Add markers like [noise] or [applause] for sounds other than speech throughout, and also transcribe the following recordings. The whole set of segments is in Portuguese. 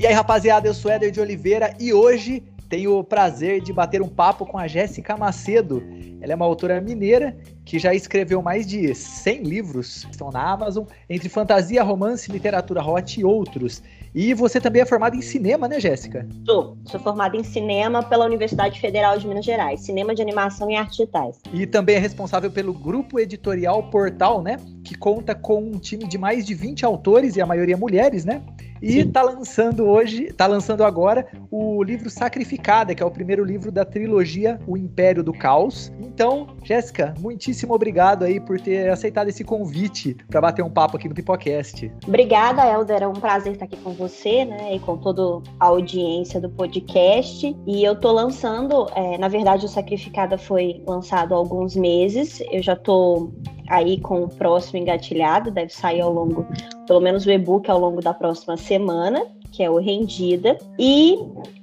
E aí, rapaziada, eu sou Éder de Oliveira e hoje tenho o prazer de bater um papo com a Jéssica Macedo. Ela é uma autora mineira que já escreveu mais de 100 livros, estão na Amazon, entre fantasia, romance, literatura hot e outros. E você também é formada em cinema, né, Jéssica? Sou. Sou formada em cinema pela Universidade Federal de Minas Gerais, cinema de animação e artes digitais. E também é responsável pelo grupo editorial Portal, né, que conta com um time de mais de 20 autores e a maioria mulheres, né? E está lançando hoje, está lançando agora o livro Sacrificada, que é o primeiro livro da trilogia O Império do Caos. Então, Jéssica, muitíssimo obrigado aí por ter aceitado esse convite para bater um papo aqui no Pipocast. Obrigada, Helder. É um prazer estar aqui com você, né, e com toda a audiência do podcast. E eu tô lançando, é, na verdade, o Sacrificada foi lançado há alguns meses. Eu já tô aí com o próximo engatilhado, deve sair ao longo, pelo menos o e-book ao longo da próxima semana, que é o Rendida. E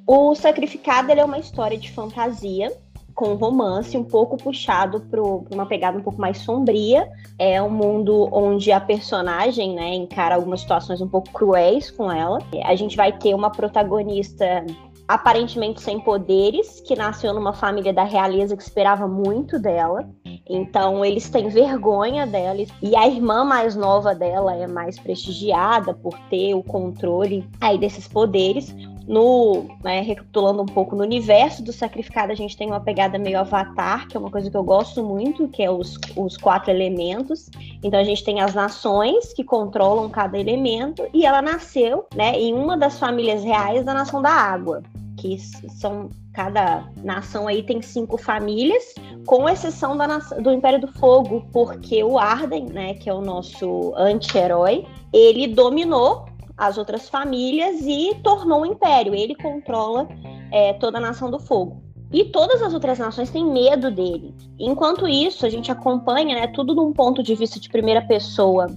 o Sacrificado é uma história de fantasia com romance um pouco puxado para uma pegada um pouco mais sombria. É um mundo onde a personagem né, encara algumas situações um pouco cruéis com ela. A gente vai ter uma protagonista aparentemente sem poderes, que nasceu numa família da realeza que esperava muito dela. Então eles têm vergonha dela e a irmã mais nova dela é mais prestigiada por ter o controle aí desses poderes. No, né, recapitulando um pouco no universo do sacrificado, a gente tem uma pegada meio avatar, que é uma coisa que eu gosto muito, que é os, os quatro elementos. Então a gente tem as nações que controlam cada elemento, e ela nasceu né, em uma das famílias reais da nação da água que são cada nação aí tem cinco famílias, com exceção da do Império do Fogo, porque o Arden, né, que é o nosso anti-herói, ele dominou as outras famílias e tornou o império. Ele controla é, toda a nação do fogo. E todas as outras nações têm medo dele. Enquanto isso, a gente acompanha né, tudo num ponto de vista de primeira pessoa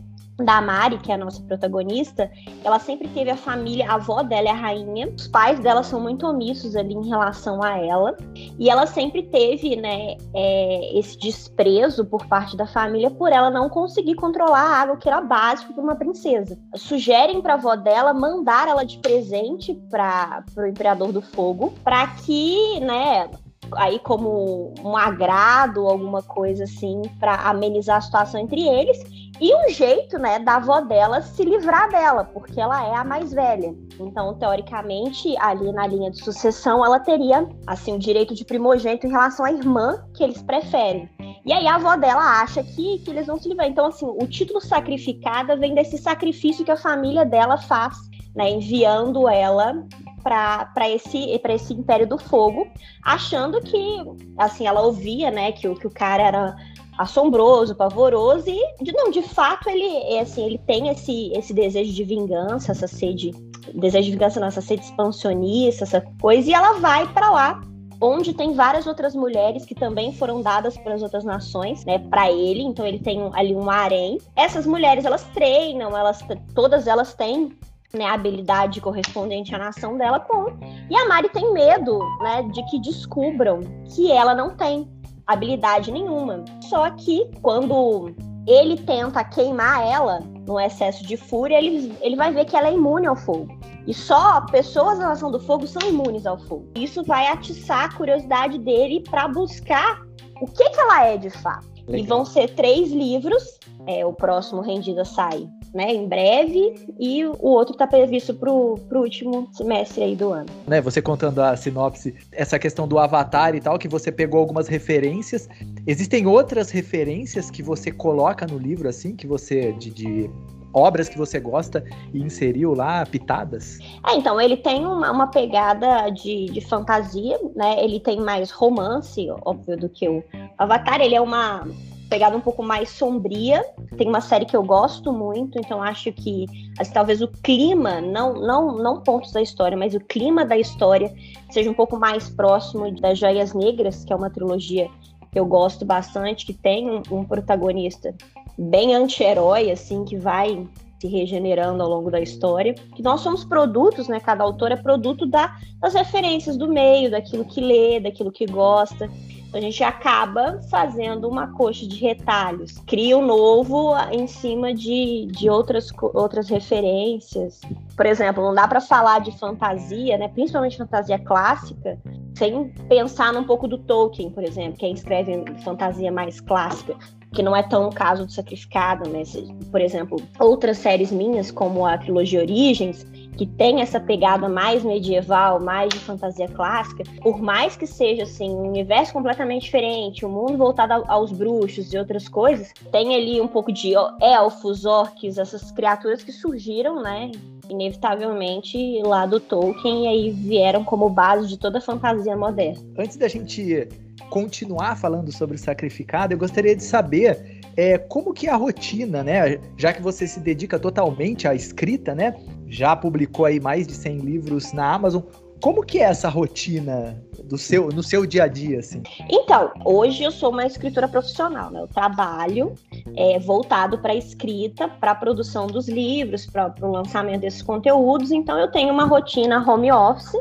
da Mari, que é a nossa protagonista, ela sempre teve a família, a avó dela é a rainha, os pais dela são muito omissos ali em relação a ela, e ela sempre teve, né, é, esse desprezo por parte da família por ela não conseguir controlar a água, que era básico para uma princesa. Sugerem para a avó dela mandar ela de presente para o Imperador do Fogo, para que, né, aí como um agrado, alguma coisa assim, para amenizar a situação entre eles. E um jeito, né, da avó dela se livrar dela, porque ela é a mais velha. Então, teoricamente, ali na linha de sucessão, ela teria, assim, o direito de primogênito em relação à irmã que eles preferem. E aí a avó dela acha que, que eles vão se livrar. Então, assim, o título sacrificada vem desse sacrifício que a família dela faz, né, enviando ela para esse, pra esse Império do Fogo, achando que, assim, ela ouvia, né, que, que o cara era assombroso, pavoroso, e não, de fato ele, é, assim, ele tem esse, esse desejo de vingança, essa sede, desejo de vingança, não, essa sede expansionista, essa coisa, e ela vai para lá onde tem várias outras mulheres que também foram dadas pelas outras nações, né, para ele. Então ele tem ali um harém. Essas mulheres elas treinam, elas todas elas têm né, a habilidade correspondente à nação dela com. E a Mari tem medo, né, de que descubram que ela não tem habilidade nenhuma. Só que quando ele tenta queimar ela no excesso de fúria, ele, ele vai ver que ela é imune ao fogo. E só pessoas da nação do fogo são imunes ao fogo. Isso vai atiçar a curiosidade dele para buscar o que, que ela é de fato. Legal. E vão ser três livros. É, o próximo Rendida sai né, em breve, e o outro está previsto para o último semestre aí do ano. Né, você contando a sinopse, essa questão do Avatar e tal, que você pegou algumas referências. Existem outras referências que você coloca no livro, assim, que você. de, de obras que você gosta e inseriu lá, pitadas? É, então, ele tem uma, uma pegada de, de fantasia, né? Ele tem mais romance, óbvio, do que o Avatar. Ele é uma pegada um pouco mais sombria. Tem uma série que eu gosto muito, então acho que assim, talvez o clima, não, não, não pontos da história, mas o clima da história seja um pouco mais próximo das Joias Negras, que é uma trilogia que eu gosto bastante, que tem um, um protagonista bem anti-herói, assim, que vai se regenerando ao longo da história. Que nós somos produtos, né? Cada autor é produto da, das referências do meio, daquilo que lê, daquilo que gosta. A gente acaba fazendo uma coxa de retalhos, cria um novo em cima de, de outras, outras referências. Por exemplo, não dá para falar de fantasia, né, principalmente fantasia clássica, sem pensar num pouco do Tolkien, por exemplo, quem escreve fantasia mais clássica que não é tão o caso do Sacrificado, né? Por exemplo, outras séries minhas, como a trilogia Origens, que tem essa pegada mais medieval, mais de fantasia clássica, por mais que seja assim um universo completamente diferente, um mundo voltado aos bruxos e outras coisas, tem ali um pouco de elfos, orcs, essas criaturas que surgiram, né? Inevitavelmente lá do Tolkien e aí vieram como base de toda a fantasia moderna. Antes da gente continuar falando sobre o sacrificado, eu gostaria de saber é, como que é a rotina, né? Já que você se dedica totalmente à escrita, né? Já publicou aí mais de 100 livros na Amazon. Como que é essa rotina do seu, no seu dia a dia, assim? Então, hoje eu sou uma escritora profissional, né? Eu trabalho é, voltado para a escrita, para a produção dos livros, para o lançamento desses conteúdos. Então, eu tenho uma rotina home office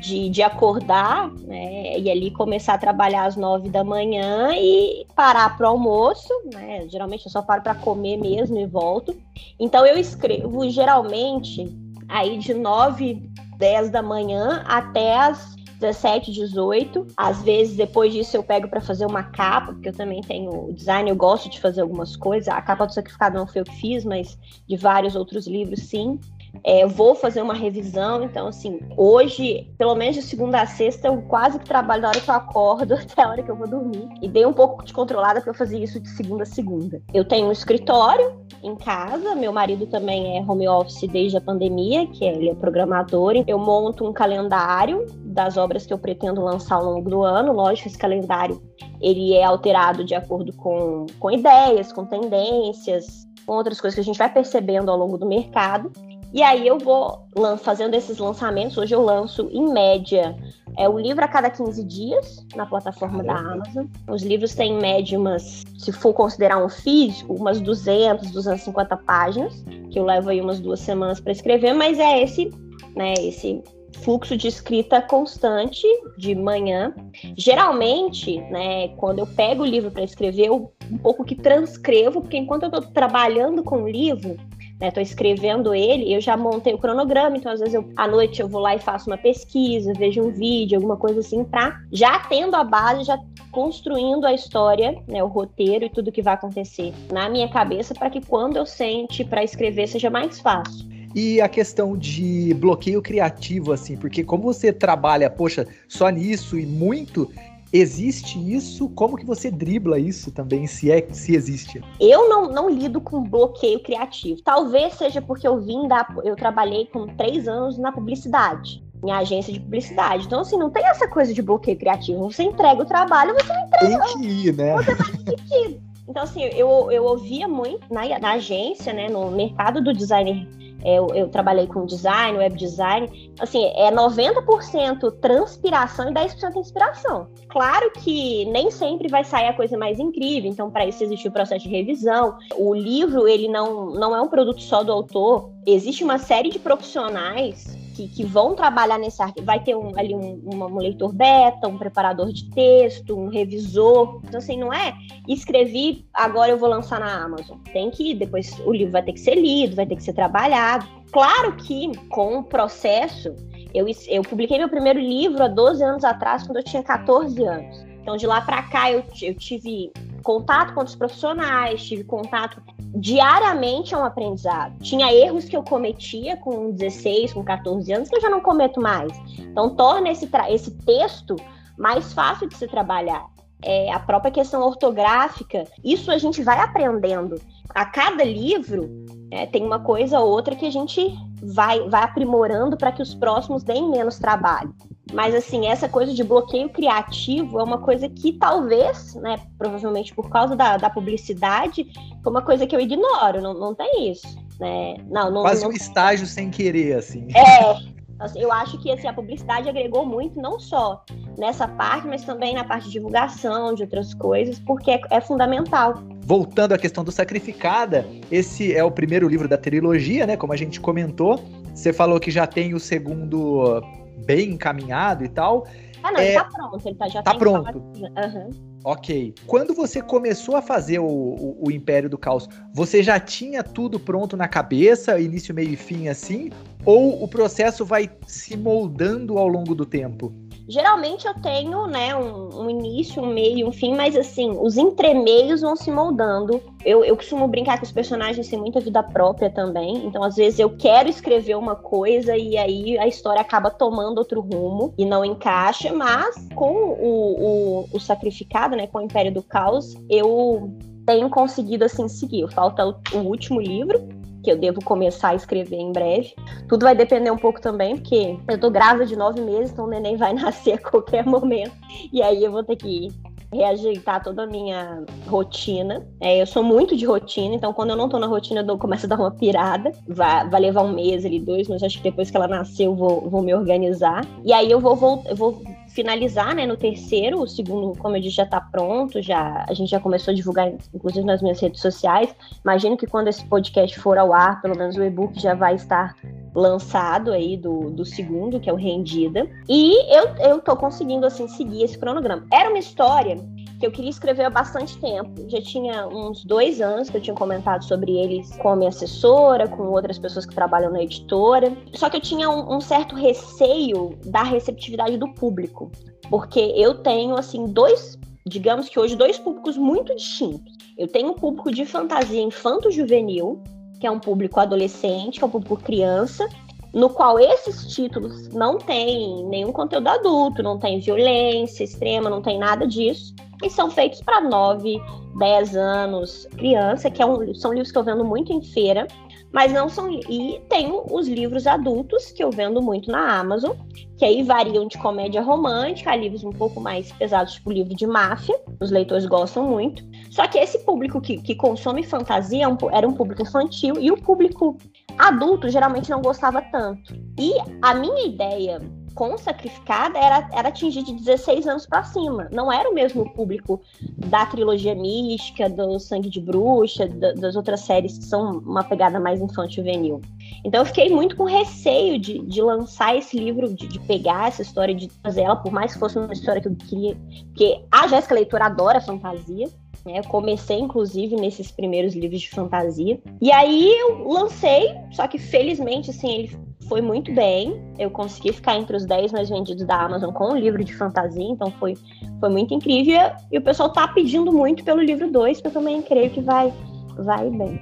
de, de acordar, né, e ali começar a trabalhar às nove da manhã e parar para o almoço, né? Geralmente eu só paro para comer mesmo e volto. Então eu escrevo geralmente aí de nove, dez da manhã até as 17, 18. Às vezes, depois disso, eu pego para fazer uma capa, porque eu também tenho design, eu gosto de fazer algumas coisas. A capa do Sacrificado não foi eu que fiz, mas de vários outros livros, sim. É, vou fazer uma revisão, então, assim, hoje, pelo menos de segunda a sexta, eu quase que trabalho da hora que eu acordo [laughs] até a hora que eu vou dormir. E dei um pouco de controlada para eu fazer isso de segunda a segunda. Eu tenho um escritório em casa, meu marido também é home office desde a pandemia, que ele é programador. Eu monto um calendário das obras que eu pretendo lançar ao longo do ano. Lógico, esse calendário ele é alterado de acordo com, com ideias, com tendências, com outras coisas que a gente vai percebendo ao longo do mercado. E aí eu vou fazendo esses lançamentos. Hoje eu lanço, em média, é um livro a cada 15 dias na plataforma Caramba. da Amazon. Os livros têm, em média, umas, se for considerar um físico, umas 200, 250 páginas, que eu levo aí umas duas semanas para escrever, mas é esse, né, esse fluxo de escrita constante de manhã. Geralmente, né, quando eu pego o livro para escrever, eu um pouco que transcrevo, porque enquanto eu estou trabalhando com o livro, Né, escrevendo ele, eu já montei o cronograma, então às vezes eu, à noite eu vou lá e faço uma pesquisa, vejo um vídeo, alguma coisa assim, para já tendo a base, já construindo a história, né, o roteiro e tudo que vai acontecer na minha cabeça, para que quando eu sente para escrever seja mais fácil. E a questão de bloqueio criativo, assim, porque como você trabalha, poxa, só nisso e muito, Existe isso? Como que você dribla isso também, se é se existe? Eu não, não lido com bloqueio criativo. Talvez seja porque eu vim da. Eu trabalhei com três anos na publicidade. Em agência de publicidade. Então, assim, não tem essa coisa de bloqueio criativo. Você entrega o trabalho, você não entrega. Tem que ir, né? Você vai Então, assim, eu, eu ouvia muito na, na agência, né, no mercado do designer eu, eu, trabalhei com design, web design, assim, é 90% transpiração e 10% inspiração. Claro que nem sempre vai sair a coisa mais incrível, então para isso existe o processo de revisão. O livro, ele não, não é um produto só do autor, existe uma série de profissionais que, que vão trabalhar nesse arquivo. Vai ter um, ali um, um, leitor beta, um preparador de texto, um revisor. Então, assim, não é escrevi, agora eu vou lançar na Amazon. Tem que, depois o livro vai ter que ser lido, vai ter que ser trabalhado. Claro que com o processo, eu, eu publiquei meu primeiro livro há 12 anos atrás, quando eu tinha 14 anos. Então, de lá para cá, eu, eu tive contato com outros profissionais, tive contato diariamente é um aprendizado. Tinha erros que eu cometia com 16, com 14 anos que eu já não cometo mais. Então torna esse, esse texto mais fácil de se trabalhar. É, a própria questão ortográfica, isso a gente vai aprendendo. A cada livro é, tem uma coisa ou outra que a gente vai, vai aprimorando para que os próximos deem menos trabalho. Mas, assim, essa coisa de bloqueio criativo é uma coisa que talvez, né, provavelmente por causa da, da publicidade, foi uma coisa que eu ignoro, não, não tem isso. Né? Não, não, Quase não... um estágio sem querer, assim. É, [laughs] assim, eu acho que assim, a publicidade agregou muito, não só nessa parte, mas também na parte de divulgação, de outras coisas, porque é, é, fundamental. Voltando à questão do Sacrificada, esse é o primeiro livro da trilogia, né? Como a gente comentou. Você falou que já tem o segundo bem encaminhado e tal. Ah, não, é... ele tá pronto, ele tá, já tá pronto. Uhum. Ok. Quando você começou a fazer o, o, o, Império do Caos, você já tinha tudo pronto na cabeça, início, meio e fim assim? Ou o processo vai se moldando ao longo do tempo? Geralmente eu tenho, né, um, um, início, um meio, um fim, mas assim, os entremeios vão se moldando. Eu, eu costumo brincar que os personagens têm muita vida própria também, então às vezes eu quero escrever uma coisa e aí a história acaba tomando outro rumo e não encaixa, mas com o, o, o Sacrificado, né, com o Império do Caos, eu tenho conseguido assim seguir. Falta o, o último livro, que eu devo começar a escrever em breve. Tudo vai depender um pouco também, porque eu tô grávida de nove meses, então o neném vai [laughs] nascer a qualquer momento. E aí eu vou ter que reajeitar toda a minha rotina. É, eu sou muito de rotina, então quando eu não tô na rotina, eu começo a dar uma pirada. Vai, vai levar um mês ali, dois, mas acho que depois que ela nascer eu vou, vou me organizar. E aí eu vou, vou, eu vou finalizar, né, no terceiro, o segundo, como eu disse, já está pronto, já a gente já começou a divulgar, inclusive nas minhas redes sociais. Imagino que quando esse podcast for ao ar, pelo menos o e-book já vai estar lançado aí do, do segundo, que é o Rendida. E eu, eu tô conseguindo, assim, seguir esse cronograma. Era uma história que eu queria escrever há bastante tempo. Já tinha uns dois anos que eu tinha comentado sobre eles com a minha assessora, com outras pessoas que trabalham na editora. Só que eu tinha um, um certo receio da receptividade do público, porque eu tenho assim dois, digamos que hoje dois públicos muito distintos. Eu tenho um público de fantasia infanto-juvenil, que é um público adolescente, que é um público criança, no qual esses títulos não têm nenhum conteúdo adulto, não tem violência extrema, não tem nada disso e são feitos para 9, 10 anos, criança, que é um, são livros que eu vendo muito em feira, mas não são. E tenho os livros adultos que eu vendo muito na Amazon, que aí variam de comédia romântica a livros um pouco mais pesados, tipo livro de máfia, os leitores gostam muito. Só que esse público que, que consome fantasia é era um público infantil e o público adulto geralmente não gostava tanto. E a minha ideia com Sacrificada era, era atingir de 16 anos para cima. Não era o mesmo público da trilogia mística, do Sangue de Bruxa, da, das outras séries que são uma pegada mais infantil-juvenil. Então eu fiquei muito com receio de, de lançar esse livro, de, de, pegar essa história, de fazer ela, por mais que fosse uma história que eu queria. Porque a Jéssica Leitora adora fantasia. Né? Eu comecei, inclusive, nesses primeiros livros de fantasia. E aí eu lancei, só que felizmente, assim, ele foi muito bem. Eu consegui ficar entre os 10 mais vendidos da Amazon com o livro de fantasia, então foi, foi muito incrível. E o pessoal tá pedindo muito pelo livro 2, que eu também creio que vai, vai bem.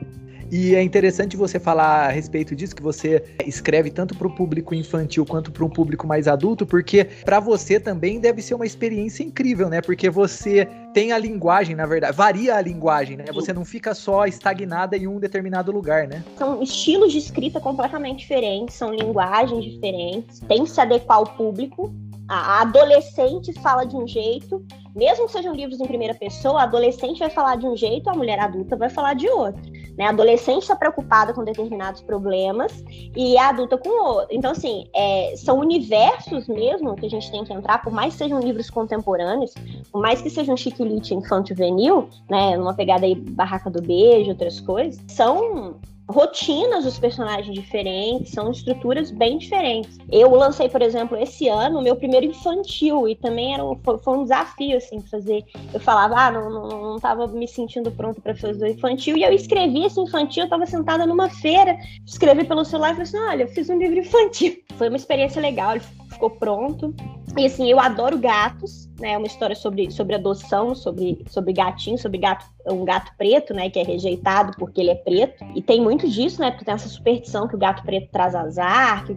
E é interessante você falar a respeito disso, que você escreve tanto para o público infantil quanto para um público mais adulto, porque para você também deve ser uma experiência incrível, né? Porque você tem a linguagem, na verdade, varia a linguagem, né? Você não fica só estagnada em um determinado lugar, né? São estilos de escrita completamente diferentes, são linguagens diferentes, tem que se adequar ao público. A adolescente fala de um jeito, mesmo que sejam livros em primeira pessoa, a adolescente vai falar de um jeito, a mulher adulta vai falar de outro. Né? A adolescente está preocupada com determinados problemas e a adulta com outro. Então, assim, é, são universos mesmo que a gente tem que entrar, por mais que sejam livros contemporâneos, por mais que seja um chiquilite infanto-juvenil, né, numa pegada aí Barraca do Beijo, outras coisas, são rotinas dos personagens diferentes, são estruturas bem diferentes. Eu lancei, por exemplo, esse ano o meu primeiro infantil e também era um, foi, um desafio assim fazer. Eu falava, ah, não, não, não tava me sentindo pronto para fazer o infantil e eu escrevi esse infantil. Eu estava sentada numa feira, escrevi pelo celular e falei assim, olha, eu fiz um livro infantil. [laughs] Foi uma experiência legal, ficou pronto. E assim, eu adoro gatos, né? É uma história sobre, sobre adoção, sobre, sobre gatinho, sobre gato, um gato preto, né? Que é rejeitado porque ele é preto. E tem muito disso, né? Porque tem essa superstição que o gato preto traz azar. Que...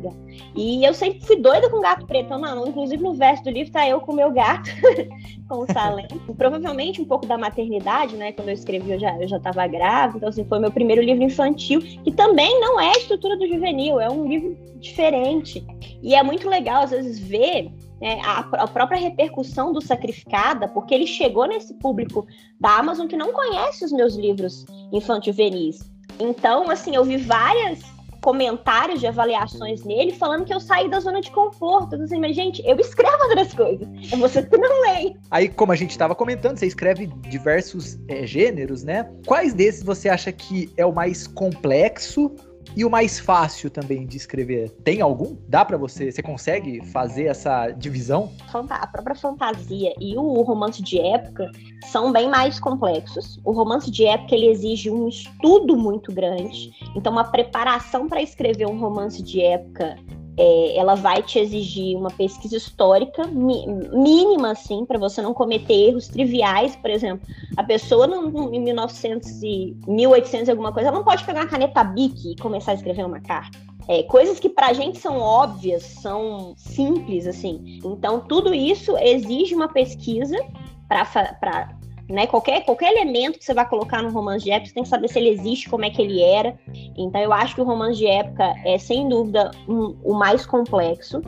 E eu sempre fui doida com gato preto. Então, não, inclusive no verso do livro tá eu com o meu gato, [laughs] com o Salem. Provavelmente um pouco da maternidade, né? Quando eu escrevi, eu já, eu já tava grávida. Então, assim, foi meu primeiro livro infantil, que também não é a estrutura do juvenil, é um livro diferente. E é muito legal, às vezes, ver né, a, a, própria repercussão do Sacrificada, porque ele chegou nesse público da Amazon que não conhece os meus livros infantil-venis. Então, assim, eu vi vários comentários de avaliações nele falando que eu saí da zona de conforto. Eu assim, mas, gente, eu escrevo outras coisas. É você que não lê. Aí, como a gente estava comentando, você escreve diversos é, gêneros, né? Quais desses você acha que é o mais complexo E o mais fácil também de escrever, tem algum? Dá para você? Você consegue fazer essa divisão? A própria fantasia e o romance de época são bem mais complexos. O romance de época ele exige um estudo muito grande, então uma preparação para escrever um romance de época é, ela vai te exigir uma pesquisa histórica mínima, assim, para você não cometer erros triviais. Por exemplo, a pessoa no, em 1900 e 1800 e alguma coisa, ela não pode pegar uma caneta Bic e começar a escrever uma carta. É, coisas que para a gente são óbvias, são simples, assim. Então, tudo isso exige uma pesquisa para né? Qualquer, qualquer elemento que você vai colocar no romance de época, você tem que saber se ele existe, como é que ele era. Então, eu acho que o romance de época é, sem dúvida, um, o mais complexo.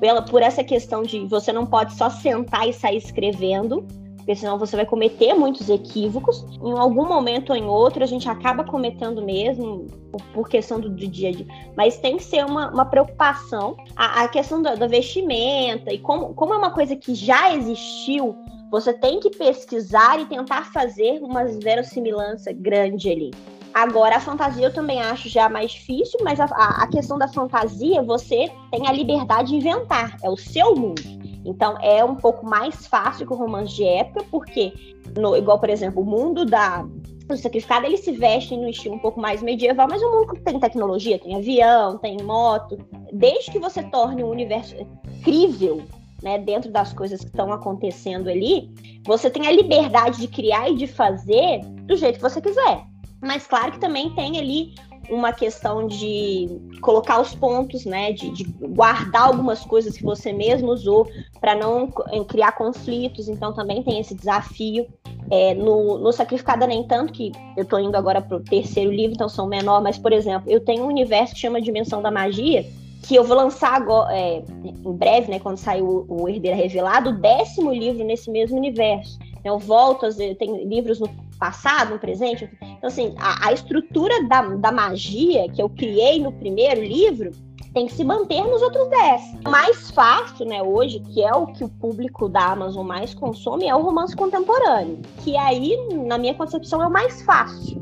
Pela, por essa questão de você não pode só sentar e sair escrevendo, porque senão você vai cometer muitos equívocos. Em algum momento ou em outro, a gente acaba cometendo mesmo, por, questão do, do, dia a dia. Mas tem que ser uma, uma preocupação. A, a questão da, da vestimenta, e como, como é uma coisa que já existiu você tem que pesquisar e tentar fazer uma verossimilhança grande ali. Agora, a fantasia eu também acho já mais difícil, mas a, a, questão da fantasia, você tem a liberdade de inventar, é o seu mundo. Então, é um pouco mais fácil que o romance de época, porque, no, igual, por exemplo, o mundo da, do sacrificado, ele se veste no estilo um pouco mais medieval, mas o mundo tem tecnologia, tem avião, tem moto. Desde que você torne o universo crível né, dentro das coisas que estão acontecendo ali, você tem a liberdade de criar e de fazer do jeito que você quiser. Mas claro que também tem ali uma questão de colocar os pontos, né, de, de guardar algumas coisas que você mesmo usou para não criar conflitos. Então também tem esse desafio. É, no, no Sacrificada nem tanto que eu estou indo agora para o terceiro livro, então são menor, mas por exemplo, eu tenho um universo que chama Dimensão da Magia, que eu vou lançar agora, é, em breve, né, quando sair o, o Herdeira Revelado, o décimo livro nesse mesmo universo. Eu volto, às vezes, tem livros no passado, no presente. Então, assim, a, a estrutura da, da magia que eu criei no primeiro livro tem que se manter nos outros dez. O mais fácil, né, hoje, que é o que o público da Amazon mais consome, é o romance contemporâneo. Que aí, na minha concepção, é o mais fácil.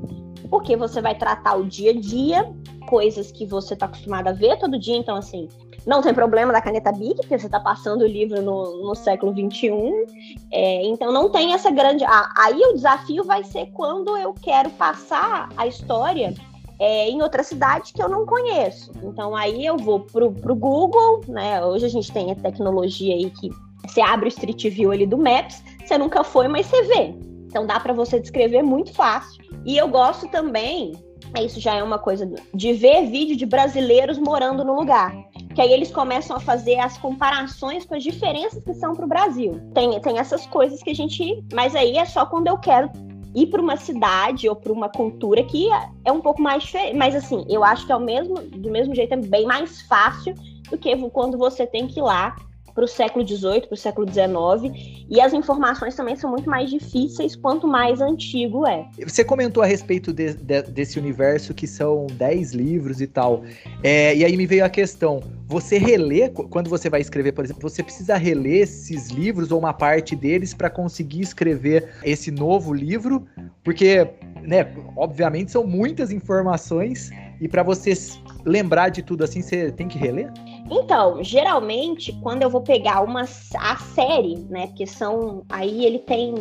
Porque você vai tratar o dia a dia coisas que você está acostumado a ver todo dia, então assim, não tem problema da caneta Bic, porque você está passando o livro no, no século XXI, é, então não tem essa grande. Ah, aí o desafio vai ser quando eu quero passar a história é, em outra cidade que eu não conheço. Então aí eu vou pro, pro Google, né? Hoje a gente tem a tecnologia aí que você abre o Street View ali do Maps, você nunca foi, mas você vê. Então dá para você descrever muito fácil. E eu gosto também isso já é uma coisa de ver vídeo de brasileiros morando no lugar. Que aí eles começam a fazer as comparações com as diferenças que são para o Brasil. Tem, tem essas coisas que a gente. Mas aí é só quando eu quero ir para uma cidade ou para uma cultura que é um pouco mais diferente. Mas assim, eu acho que é o mesmo, do mesmo jeito, é bem mais fácil do que quando você tem que ir lá para o século XVIII, para o século XIX, e as informações também são muito mais difíceis quanto mais antigo é. Você comentou a respeito de, de, desse universo que são 10 livros e tal, é, e aí me veio a questão, você relê, quando você vai escrever, por exemplo, você precisa reler esses livros ou uma parte deles para conseguir escrever esse novo livro, porque, né, obviamente são muitas informações, e para você lembrar de tudo assim, você tem que reler? Então, geralmente, quando eu vou pegar uma a série, né? Porque são. Aí ele tem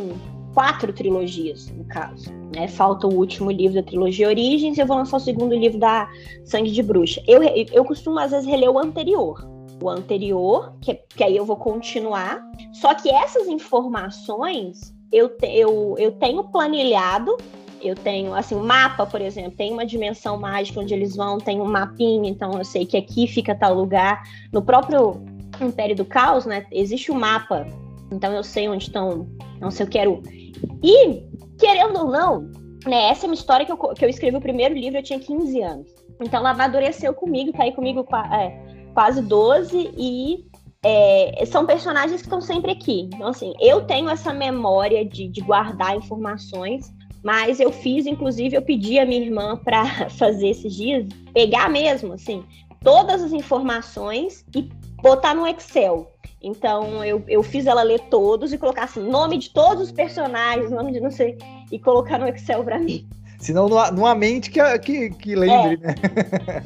quatro trilogias, no caso. Né? Falta o último livro da trilogia Origens e eu vou lançar o segundo livro da Sangue de Bruxa. Eu, eu costumo, às vezes, reler o anterior. O anterior, que, que aí eu vou continuar. Só que essas informações eu, te, eu, eu tenho planilhado eu tenho, assim, o mapa, por exemplo, tem uma dimensão mágica onde eles vão, tem um mapinha, então eu sei que aqui fica tal lugar. No próprio Império do Caos, né, existe o um mapa, então eu sei onde estão, então se eu quero... E, querendo ou não, né, essa é uma história que eu, que eu escrevi o primeiro livro, eu tinha 15 anos. Então ela amadureceu comigo, tá aí comigo é, quase 12 e é, são personagens que estão sempre aqui. Então, assim, eu tenho essa memória de, de guardar informações mas eu fiz, inclusive, eu pedi a minha irmã para [laughs] fazer esses dias, pegar mesmo, assim, todas as informações e botar no Excel. Então eu, eu fiz ela ler todos e colocar assim, nome de todos os personagens, nome de não sei, e colocar no Excel para mim. Senão não há, não há mente que, que, que lembre, é, né?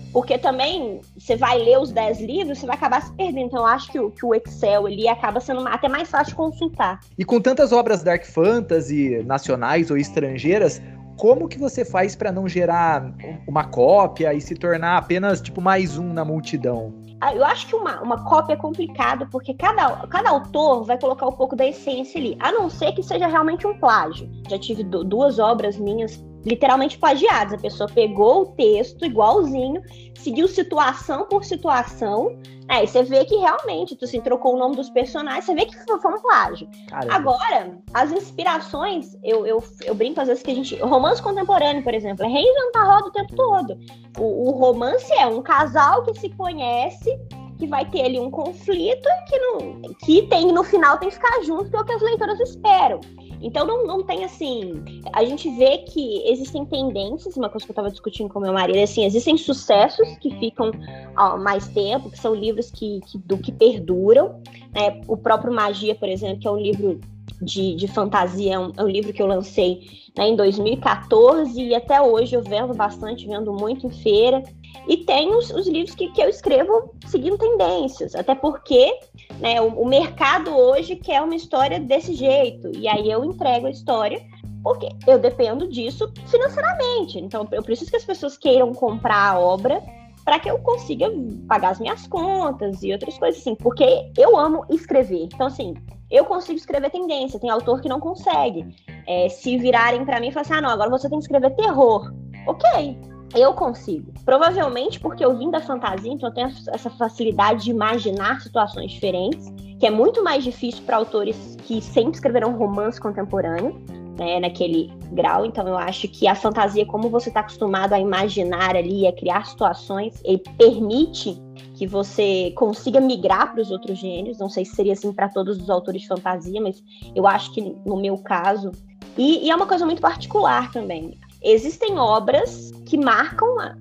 [laughs] Porque também você vai ler os 10 livros, você vai acabar se perdendo. Então eu acho que o, que o Excel ele acaba sendo até mais fácil de consultar. E com tantas obras Dark Fantasy, nacionais ou estrangeiras, como que você faz para não gerar uma cópia e se tornar apenas tipo mais um na multidão? Ah, eu acho que uma, uma cópia é complicado, porque cada, cada autor vai colocar um pouco da essência ali, a não ser que seja realmente um plágio. Já tive duas obras minhas literalmente plagiadas. A pessoa pegou o texto igualzinho, seguiu situação por situação. Aí você vê que realmente, tu assim, trocou o nome dos personagens, você vê que foi, um plágio. Caramba. Agora, as inspirações, eu, eu, eu brinco às vezes que a gente. Romance contemporâneo, por exemplo, é reinventar a roda o tempo todo. O, o romance é um casal que se conhece que vai ter ali um conflito que, não, que tem no final tem que ficar junto, que é o que as leitoras esperam. Então não, não tem assim. A gente vê que existem tendências, uma coisa que eu estava discutindo com meu marido, é assim, existem sucessos que ficam ó, mais tempo, que são livros que, que do que perduram. Né? O próprio Magia, por exemplo, que é um livro de, de fantasia, é um, é um livro que eu lancei né, em 2014 e até hoje eu vendo bastante, vendo muito em feira. E tem os, os livros que, que eu escrevo seguindo tendências, até porque né, o, o mercado hoje quer uma história desse jeito, e aí eu entrego a história porque eu dependo disso financeiramente. Então, eu preciso que as pessoas queiram comprar a obra para que eu consiga pagar as minhas contas e outras coisas assim, porque eu amo escrever. Então, assim, eu consigo escrever tendência, tem autor que não consegue. É, se virarem para mim e falar assim, ah, não, agora você tem que escrever terror. Ok, eu consigo. Provavelmente porque eu vim da fantasia, então eu tenho essa facilidade de imaginar situações diferentes, que é muito mais difícil para autores que sempre escreveram romance contemporâneo, né, naquele grau. Então eu acho que a fantasia, como você está acostumado a imaginar ali, a criar situações, ele permite que você consiga migrar para os outros gêneros. Não sei se seria assim para todos os autores de fantasia, mas eu acho que no meu caso. E, e é uma coisa muito particular também. Existem obras que marcam a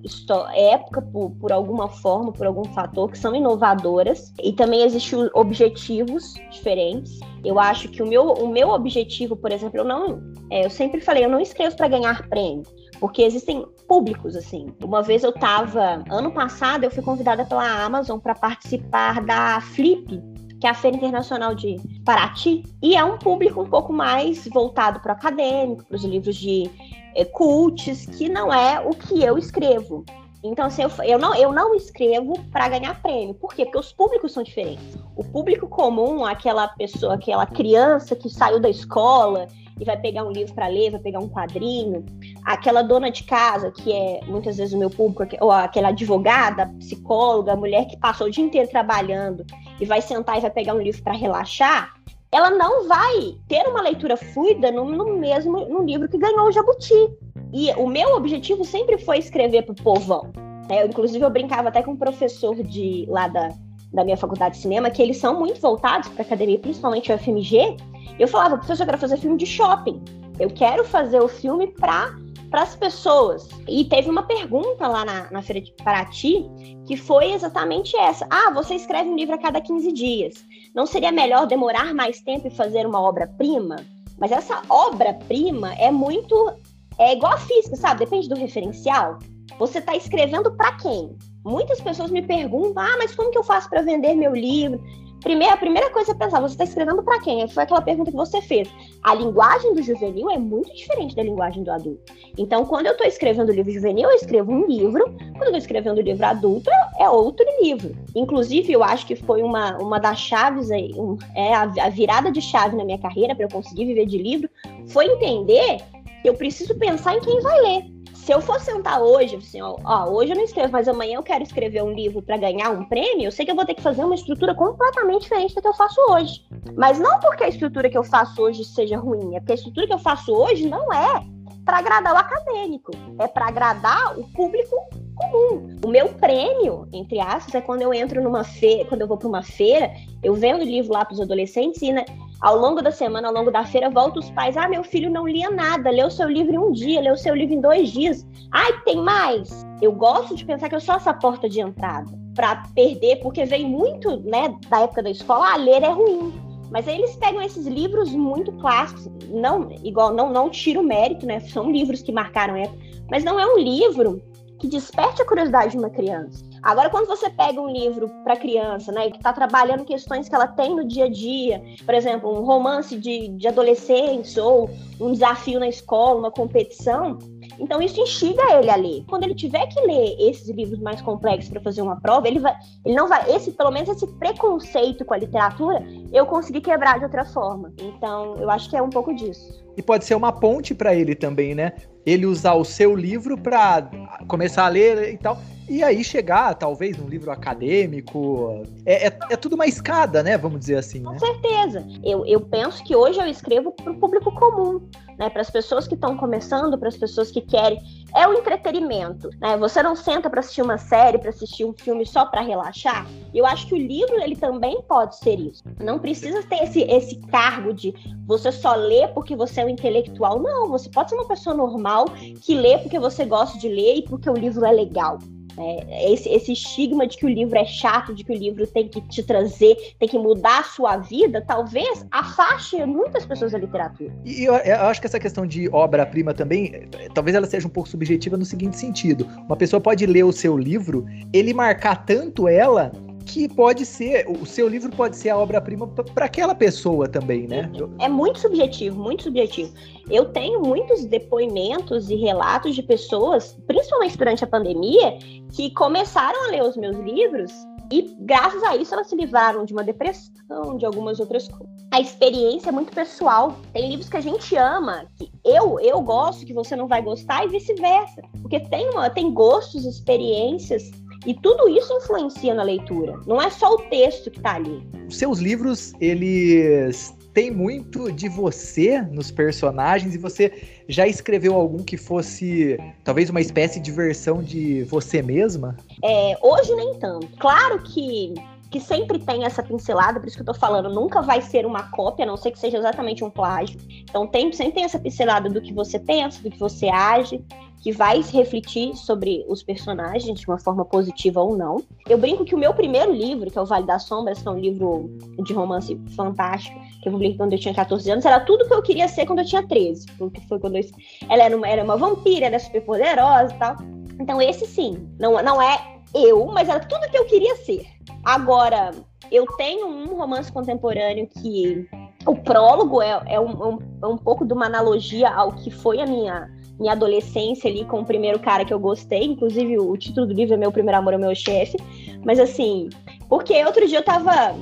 época por, por alguma forma, por algum fator, que são inovadoras, e também existem objetivos diferentes. Eu acho que o meu, o meu objetivo, por exemplo, eu não. É, eu sempre falei, eu não escrevo para ganhar prêmio. Porque existem públicos, assim. Uma vez eu tava. Ano passado, eu fui convidada pela Amazon para participar da Flip, que é a Feira Internacional de Paraty, e é um público um pouco mais voltado para o acadêmico, para os livros de é, cults, que não é o que eu escrevo. Então, assim, eu, eu, não, eu não escrevo para ganhar prêmio. Por quê? Porque os públicos são diferentes. O público comum, aquela pessoa, aquela criança que saiu da escola e vai pegar um livro para ler, vai pegar um quadrinho, aquela dona de casa, que é muitas vezes o meu público, ou aquela advogada, psicóloga, mulher que passou o dia inteiro trabalhando e vai sentar e vai pegar um livro para relaxar, ela não vai ter uma leitura fluida no, no mesmo no livro que ganhou o Jabuti. E o meu objetivo sempre foi escrever para o povão. Né? Eu, inclusive, eu brincava até com um professor de lá da, da minha faculdade de cinema, que eles são muito voltados para academia, principalmente o FMG. Eu falava, professor, eu quero fazer filme de shopping. Eu quero fazer o filme para para as pessoas. E teve uma pergunta lá na, na Feira de Paraty que foi exatamente essa. Ah, você escreve um livro a cada 15 dias. Não seria melhor demorar mais tempo e fazer uma obra-prima? Mas essa obra-prima é muito. É igual a física, sabe? Depende do referencial. Você está escrevendo para quem? Muitas pessoas me perguntam: ah, mas como que eu faço para vender meu livro? Primeiro, a primeira coisa é pensar, você está escrevendo para quem? Foi aquela pergunta que você fez. A linguagem do juvenil é muito diferente da linguagem do adulto. Então, quando eu estou escrevendo livro juvenil, eu escrevo um livro. Quando eu estou escrevendo livro adulto, é outro livro. Inclusive, eu acho que foi uma, uma das chaves aí, um, é a, a virada de chave na minha carreira para eu conseguir viver de livro, foi entender que eu preciso pensar em quem vai ler se eu for sentar hoje, assim, ó, ó, hoje eu não escrevo, mas amanhã eu quero escrever um livro para ganhar um prêmio, eu sei que eu vou ter que fazer uma estrutura completamente diferente da que eu faço hoje. Mas não porque a estrutura que eu faço hoje seja ruim, é porque a estrutura que eu faço hoje não é para agradar o acadêmico, é para agradar o público comum. O meu prêmio, entre aspas, é quando eu entro numa feira, quando eu vou para uma feira, eu vendo livro lá para os adolescentes e né, ao longo da semana, ao longo da feira, volta os pais. Ah, meu filho não lia nada, leu seu livro em um dia, leu seu livro em dois dias. Ai, tem mais. Eu gosto de pensar que eu sou essa porta de entrada para perder, porque vem muito, né, da época da escola, ah, ler é ruim. Mas aí eles pegam esses livros muito clássicos, não igual não não tiro o mérito, né? São livros que marcaram época, mas não é um livro que desperte a curiosidade de uma criança. Agora, quando você pega um livro para criança, né, que está trabalhando questões que ela tem no dia a dia, por exemplo, um romance de, de adolescentes ou um desafio na escola, uma competição, então isso instiga ele a ler. Quando ele tiver que ler esses livros mais complexos para fazer uma prova, ele vai, ele não vai, esse pelo menos esse preconceito com a literatura, eu consegui quebrar de outra forma. Então, eu acho que é um pouco disso. E pode ser uma ponte para ele também, né? Ele usar o seu livro para começar a ler e tal e aí chegar, talvez, num livro acadêmico. É, é, é, tudo uma escada, né? Vamos dizer assim. Com né? certeza. Eu, eu penso que hoje eu escrevo para o público comum, né? Para as pessoas que estão começando, para as pessoas que querem. É o entretenimento, né? Você não senta para assistir uma série, para assistir um filme só para relaxar. Eu acho que o livro ele também pode ser isso. Não precisa ter esse, esse cargo de você só lê porque você é um intelectual. Não, você pode ser uma pessoa normal que lê porque você gosta de ler e porque o livro é legal. É, esse, esse estigma de que o livro é chato, de que o livro tem que te trazer, tem que mudar a sua vida, talvez afaste muitas pessoas da literatura. E eu, eu acho que essa questão de obra-prima também, talvez ela seja um pouco subjetiva no seguinte sentido: uma pessoa pode ler o seu livro, ele marcar tanto ela que pode ser, o seu livro pode ser a obra-prima para aquela pessoa também, né? É muito subjetivo, muito subjetivo. Eu tenho muitos depoimentos e relatos de pessoas, principalmente durante a pandemia, que começaram a ler os meus livros e graças a isso elas se livraram de uma depressão, de algumas outras coisas. A experiência é muito pessoal. Tem livros que a gente ama, que eu eu gosto, que você não vai gostar e vice-versa, porque tem uma tem gostos, experiências e tudo isso influencia na leitura. Não é só o texto que está ali. Seus livros, eles têm muito de você nos personagens e você já escreveu algum que fosse talvez uma espécie de versão de você mesma? É, hoje nem tanto. Claro que que sempre tem essa pincelada, por isso que eu tô falando, nunca vai ser uma cópia, a não ser que seja exatamente um plágio. Então tem, sempre tem essa pincelada do que você pensa, do que você age, que vai refletir sobre os personagens de uma forma positiva ou não. Eu brinco que o meu primeiro livro, que é o Vale das Sombras, que é um livro de romance fantástico, que eu publiquei quando eu tinha 14 anos, era tudo que eu queria ser quando eu tinha 13. Porque foi quando eu... ela era uma, era uma vampira, era super poderosa e tal. Então esse sim, não, não é eu, mas era tudo que eu queria ser. Agora, eu tenho um romance contemporâneo que o prólogo é, é, um, um, é um pouco de uma analogia ao que foi a minha minha adolescência ali com o primeiro cara que eu gostei. Inclusive, o título do livro é Meu Primeiro Amor é Meu Chefe. Mas assim, porque outro dia eu tava.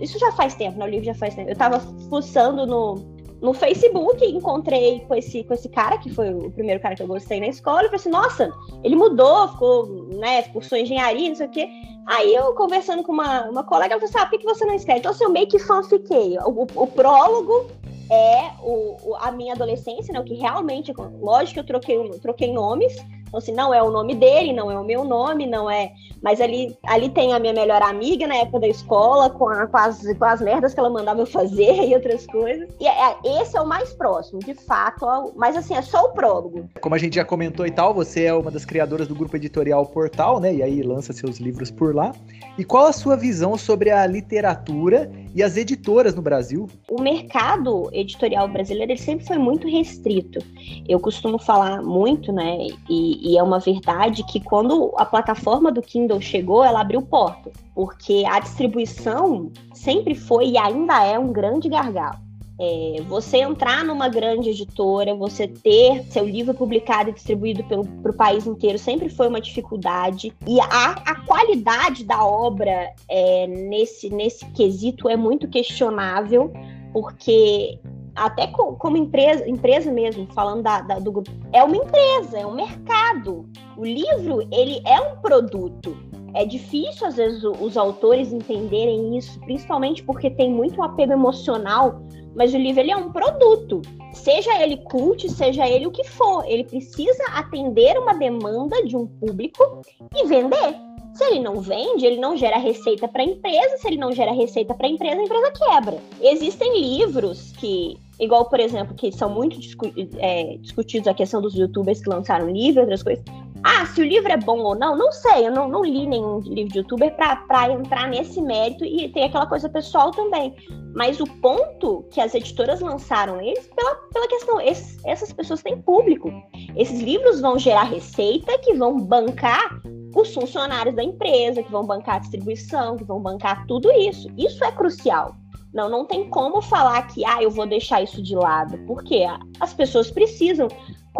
Isso já faz tempo, né? O livro já faz tempo. Eu tava fuçando no, no Facebook encontrei com esse, com esse cara, que foi o primeiro cara que eu gostei na escola, e falei assim, nossa, ele mudou, ficou, né, cursou engenharia, não sei o quê. Aí eu, conversando com uma, uma colega, ela falou assim, ah, por que, você não escreve? Então, assim, eu meio que fanfiquei. O, o, o prólogo é o, o, a minha adolescência, né? O que realmente, lógico que eu troquei, troquei nomes, então, assim, não é o nome dele, não é o meu nome, não é. Mas ali, ali tem a minha melhor amiga na época da escola, com, a, com, as, com as merdas que ela mandava eu fazer [laughs] e outras coisas. E é, é, esse é o mais próximo, de fato. Mas, assim, é só o prólogo. Como a gente já comentou e tal, você é uma das criadoras do grupo editorial Portal, né? E aí lança seus livros por lá. E qual a sua visão sobre a literatura e as editoras no Brasil? O mercado editorial brasileiro ele sempre foi muito restrito. Eu costumo falar muito, né? E, e, é uma verdade que quando a plataforma do Kindle chegou, ela abriu portas, porque a distribuição sempre foi e ainda é um grande gargalo. É, você entrar numa grande editora, você ter seu livro publicado e distribuído para o país inteiro sempre foi uma dificuldade. E a, a qualidade da obra é, nesse, nesse quesito é muito questionável, porque até como empresa, empresa mesmo, falando da, da, do grupo, é uma empresa, é um mercado. O livro, ele é um produto. É difícil, às vezes, os autores entenderem isso, principalmente porque tem muito apego emocional, mas o livro ele é um produto. Seja ele cult, seja ele o que for, ele precisa atender uma demanda de um público e vender. Se ele não vende, ele não gera receita para a empresa. Se ele não gera receita para a empresa, a empresa quebra. Existem livros que, igual, por exemplo, que são muito discu é, discutidos a questão dos youtubers que lançaram livro, outras coisas. Ah, se o livro é bom ou não, não sei, eu não, não li nenhum livro de youtuber para entrar nesse mérito e tem aquela coisa pessoal também. Mas o ponto que as editoras lançaram eles, pela, pela questão, esses, essas pessoas têm público. Esses livros vão gerar receita que vão bancar os funcionários da empresa, que vão bancar a distribuição, que vão bancar tudo isso. Isso é crucial. Não, não tem como falar que ah, eu vou deixar isso de lado, porque as pessoas precisam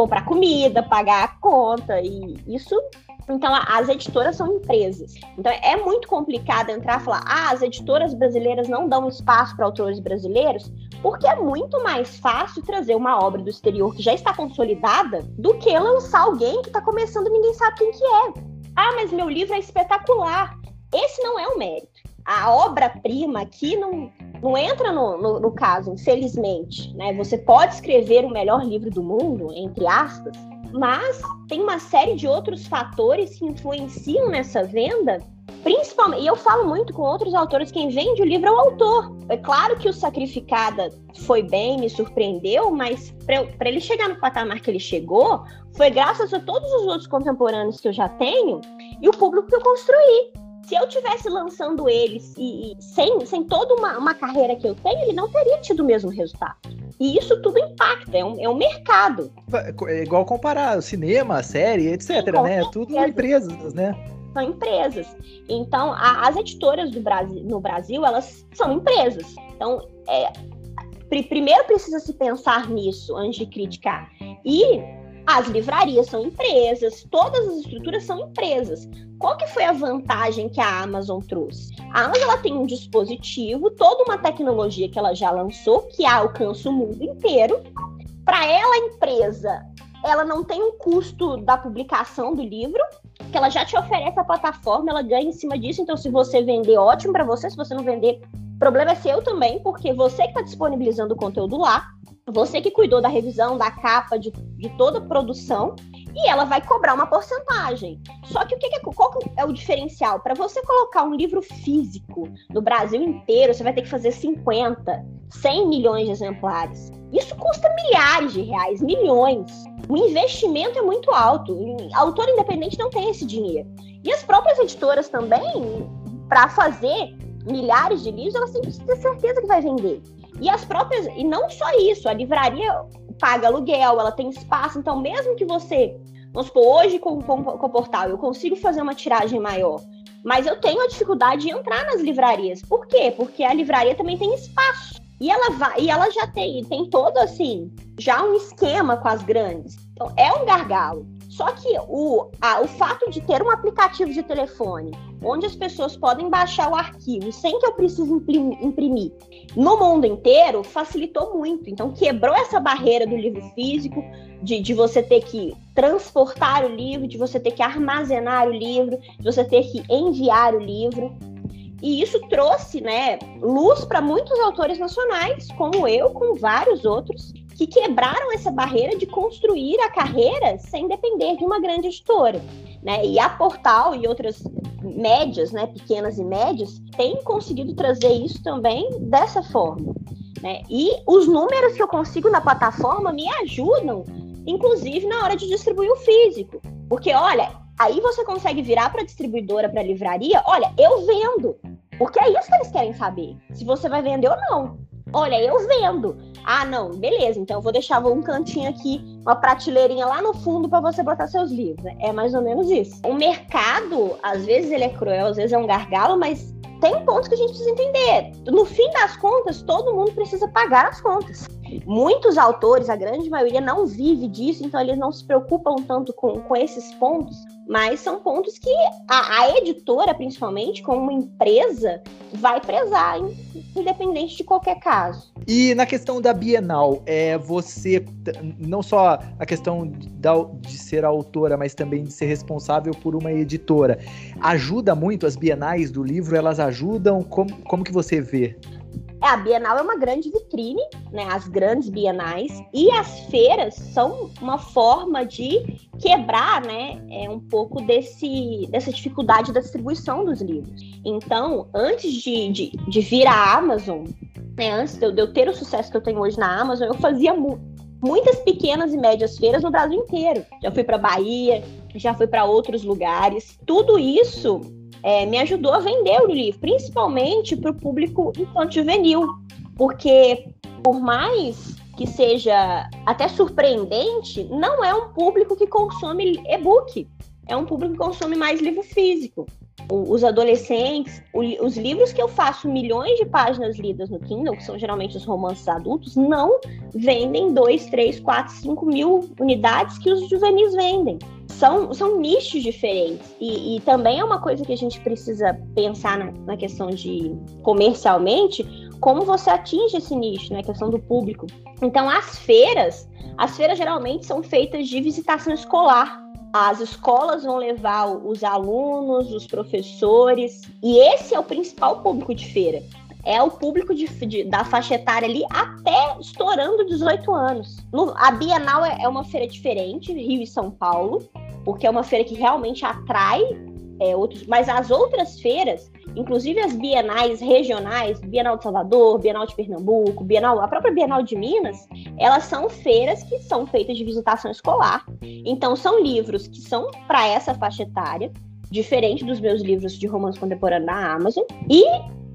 comprar comida, pagar a conta, e isso. Então, as editoras são empresas. Então, é muito complicado entrar e falar: ah, as editoras brasileiras não dão espaço para autores brasileiros, porque é muito mais fácil trazer uma obra do exterior que já está consolidada do que lançar alguém que está começando e ninguém sabe quem que é. Ah, mas meu livro é espetacular. Esse não é o mérito. A obra-prima aqui não, não entra no, no, no, caso, infelizmente. Né? Você pode escrever o melhor livro do mundo, entre aspas, mas tem uma série de outros fatores que influenciam nessa venda. Principalmente, e eu falo muito com outros autores, quem vende o livro é o autor. É claro que o Sacrificada foi bem, me surpreendeu, mas para ele chegar no patamar que ele chegou, foi graças a todos os outros contemporâneos que eu já tenho e o público que eu construí se eu tivesse lançando eles e, e sem, sem toda uma, uma, carreira que eu tenho, ele não teria tido o mesmo resultado. E isso tudo impacta, é um, é um mercado. É igual comparar o cinema, a série, etc, Sim, né? É tudo empresas, né? São empresas. Então, a, as editoras do Brasil, no Brasil, elas são empresas. Então, é, primeiro precisa se pensar nisso antes de criticar. E as livrarias são empresas, todas as estruturas são empresas. Qual que foi a vantagem que a Amazon trouxe? A Amazon ela tem um dispositivo, toda uma tecnologia que ela já lançou, que alcança o mundo inteiro. Para ela, empresa, ela não tem um custo da publicação do livro, que ela já te oferece a plataforma, ela ganha em cima disso. Então, se você vender, ótimo para você. Se você não vender, problema é seu também, porque você que está disponibilizando o conteúdo lá. Você que cuidou da revisão, da capa, de, de toda a produção, e ela vai cobrar uma porcentagem. Só que o que, é, qual que é o diferencial? Para você colocar um livro físico no Brasil inteiro, você vai ter que fazer 50, 100 milhões de exemplares. Isso custa milhares de reais, milhões. O investimento é muito alto. O autor independente não tem esse dinheiro. E as próprias editoras também, para fazer milhares de livros, elas têm que ter certeza que vai vender. E as próprias, e não só isso, a livraria paga aluguel, ela tem espaço, então mesmo que você, vamos supor, hoje com, com, com o portal eu consigo fazer uma tiragem maior, mas eu tenho a dificuldade de entrar nas livrarias. Por quê? Porque a livraria também tem espaço. E ela vai, e ela já tem, tem todo assim, já um esquema com as grandes. Então é um gargalo. Só que o, a, o fato de ter um aplicativo de telefone, onde as pessoas podem baixar o arquivo sem que eu precise imprimir, no mundo inteiro, facilitou muito. Então, quebrou essa barreira do livro físico, de, de você ter que transportar o livro, de você ter que armazenar o livro, de você ter que enviar o livro. E isso trouxe né, luz para muitos autores nacionais, como eu, com vários outros, que quebraram essa barreira de construir a carreira sem depender de uma grande editora. Né? E a Portal e outras médias, né, pequenas e médias, têm conseguido trazer isso também dessa forma. Né? E os números que eu consigo na plataforma me ajudam, inclusive na hora de distribuir o físico. Porque, olha, aí você consegue virar para distribuidora, para livraria, olha, eu vendo. Porque é isso que eles querem saber, se você vai vender ou não. Olha, eu vendo. Ah, não, beleza. Então eu vou deixar um cantinho aqui, uma prateleirinha lá no fundo para você botar seus livros. É mais ou menos isso. O mercado, às vezes ele é cruel, às vezes é um gargalo, mas tem pontos que a gente precisa entender. No fim das contas, todo mundo precisa pagar as contas. Muitos autores, a grande maioria, não vive disso, então eles não se preocupam tanto com, com esses pontos, mas são pontos que a, a editora, principalmente, como uma empresa, vai prezar, independente de qualquer caso. E na questão da Bienal, é você não só a questão de, de ser autora, mas também de ser responsável por uma editora, ajuda muito as bienais do livro? Elas ajudam? Como, como que você vê? É, a Bienal é uma grande vitrine, né? As grandes bienais e as feiras são uma forma de quebrar, né? É um pouco desse dessa dificuldade da distribuição dos livros. Então, antes de, de, de vir a Amazon, né? Antes de eu, de eu ter o sucesso que eu tenho hoje na Amazon, eu fazia muito muitas pequenas e médias feiras no Brasil inteiro. Já fui para Bahia, já fui para outros lugares. Tudo isso é, me ajudou a vender o livro, principalmente para o público infanto-juvenil, porque por mais que seja até surpreendente, não é um público que consome e-book, é um público que consome mais livro físico. os adolescentes, os livros que eu faço milhões de páginas lidas no Kindle, que são geralmente os romances adultos, não vendem 2, 3, 4, 5 mil unidades que os juvenis vendem são, são nichos diferentes. E, e, também é uma coisa que a gente precisa pensar na, na, questão de comercialmente, como você atinge esse nicho, né? A questão do público. Então, as feiras, as feiras geralmente são feitas de visitação escolar. As escolas vão levar os alunos, os professores, e esse é o principal público de feira é o público de, de, da faixa etária ali até estourando 18 anos. No, a Bienal é, é, uma feira diferente, Rio e São Paulo, porque é uma feira que realmente atrai é, outros. Mas as outras feiras, inclusive as bienais regionais, Bienal de Salvador, Bienal de Pernambuco, Bienal, a própria Bienal de Minas, elas são feiras que são feitas de visitação escolar. Então são livros que são para essa faixa etária, diferente dos meus livros de romance contemporâneo na Amazon. E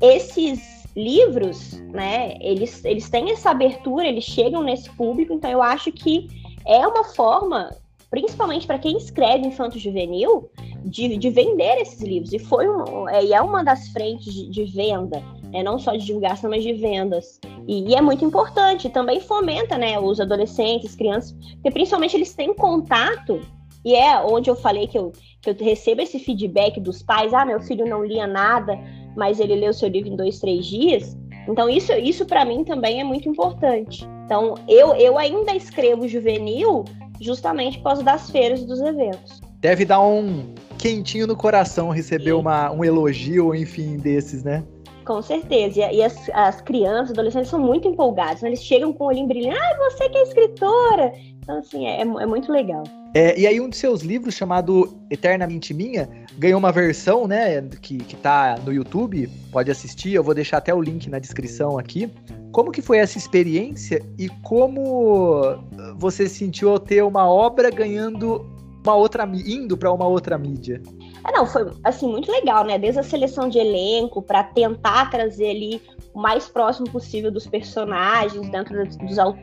esses livros, né, eles, eles têm essa abertura, eles chegam nesse público, então eu acho que é uma forma principalmente para quem escreve infanto juvenil, de, de, vender esses livros. E foi um, é, e é uma das frentes de, de venda, né? não só de divulgação, mas de vendas. E, e, é muito importante, também fomenta né, os adolescentes, crianças, porque principalmente eles têm contato, e é onde eu falei que eu, que eu recebo esse feedback dos pais, ah, meu filho não lia nada, mas ele leu seu livro em dois, três dias. Então, isso, isso para mim também é muito importante. Então, eu, eu ainda escrevo juvenil justamente por causa das feiras e dos eventos. Deve dar um quentinho no coração receber uma, um elogio, enfim, desses, né? Com certeza. E, as, as crianças, adolescentes são muito empolgados. Né? Eles chegam com o olhinho brilhando. Ah, você que é escritora! Então, assim, é, é muito legal. É, e aí, um de seus livros, chamado Eternamente Minha, ganhou uma versão, né, que, que tá no YouTube. Pode assistir, eu vou deixar até o link na descrição aqui. Como que foi essa experiência e como você sentiu ao ter uma obra ganhando uma outra indo para uma outra mídia? É, não, foi assim muito legal, né? Desde a seleção de elenco para tentar trazer ali o mais próximo possível dos personagens dentro dos,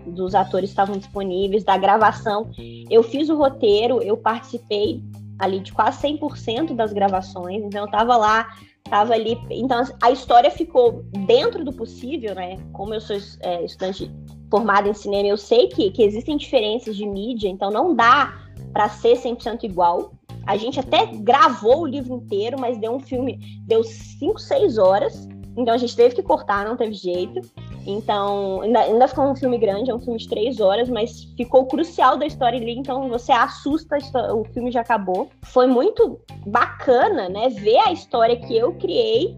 dos atores que estavam disponíveis, da gravação. Eu fiz o roteiro, eu participei ali de quase 100% das gravações, então eu tava lá tava ali. Então, a história ficou dentro do possível, né? Como eu sou é, estudante formada em cinema, eu sei que, que existem diferenças de mídia, então não dá para ser 100% igual. A gente até gravou o livro inteiro, mas deu um filme, deu 5, 6 horas. Então a gente teve que cortar, não teve jeito. Então, ainda, ainda ficou um filme grande, é um filme de três horas, mas ficou crucial da história ali, então você assusta, o filme já acabou. Foi muito bacana, né, ver a história que eu criei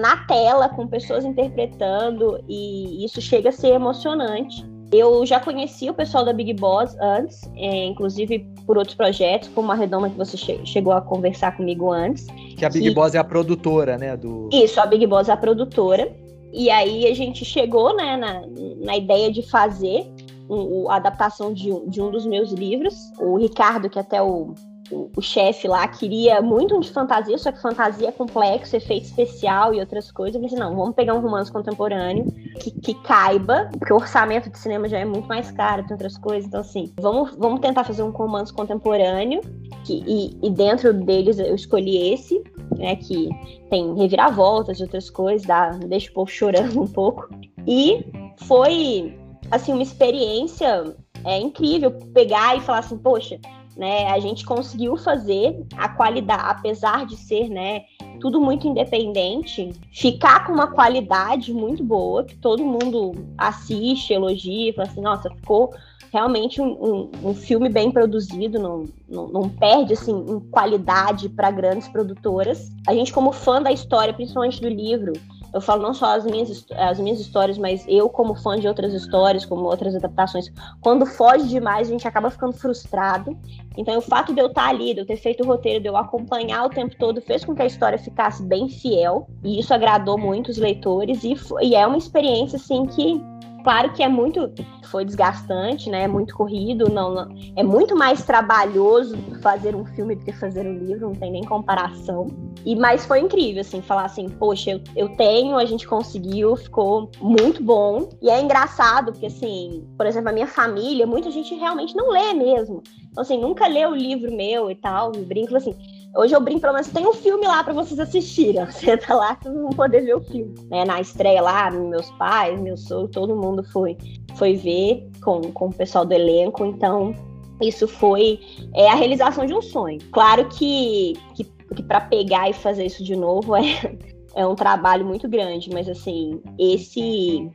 na tela, com pessoas interpretando, e isso chega a ser emocionante. Eu já conheci o pessoal da Big Boss antes, é, inclusive por outros projetos, como a Redoma que você che chegou a conversar comigo antes. Que a Big. Boss é a produtora, né? Do... Isso, a Big Boss é a produtora. E aí a gente chegou né, na, na ideia de fazer um, a adaptação de um, de um dos meus livros. O Ricardo, que até o, o, o chefe lá, queria muito um de fantasia, só que fantasia é complexo, efeito especial e outras coisas. Eu pensei, não, vamos pegar um romance contemporâneo que, que caiba, porque o orçamento de cinema já é muito mais caro, tem outras coisas. Então, assim, vamos, vamos tentar fazer um romance contemporâneo que, e, e dentro deles eu escolhi esse né? Que tem reviravoltas e outras coisas, dá, deixa o povo chorando um pouco. E foi, assim, uma experiência é, incrível pegar e falar assim, poxa, né? A gente conseguiu fazer a qualidade, apesar de ser, né? Tudo muito independente, ficar com uma qualidade muito boa, que todo mundo assiste, elogia, fala assim, nossa, ficou realmente um, um, um filme bem produzido, não, não, não perde assim, em qualidade para grandes produtoras. A gente, como fã da história, principalmente do livro, eu falo não só as minhas, as minhas histórias, mas eu, como fã de outras histórias, como outras adaptações, quando foge demais, a gente acaba ficando frustrado. Então, o fato de eu estar ali, de eu ter feito o roteiro, de eu acompanhar o tempo todo, fez com que a história ficasse bem fiel, e isso agradou muito os leitores, e, e é uma experiência, assim, que Claro que é muito, foi desgastante, né? É muito corrido, não, não, é muito mais trabalhoso fazer um filme do que fazer um livro, não tem nem comparação. E mas foi incrível, assim, falar assim, poxa, eu, eu tenho, a gente conseguiu, ficou muito bom. E é engraçado porque assim, por exemplo, a minha família, muita gente realmente não lê mesmo. Então assim, nunca leu o livro meu e tal. Eu brinco assim, Hoje eu brinco, pelo menos tem um filme lá para vocês assistirem. [laughs] Você tá lá, vocês vão poder ver o filme. Né? Na estreia lá, meus pais, meu sogro, todo mundo foi, foi ver com, com o pessoal do elenco. Então, isso foi é, a realização de um sonho. Claro que, que, que para pegar e fazer isso de novo é, é um trabalho muito grande, mas assim, esse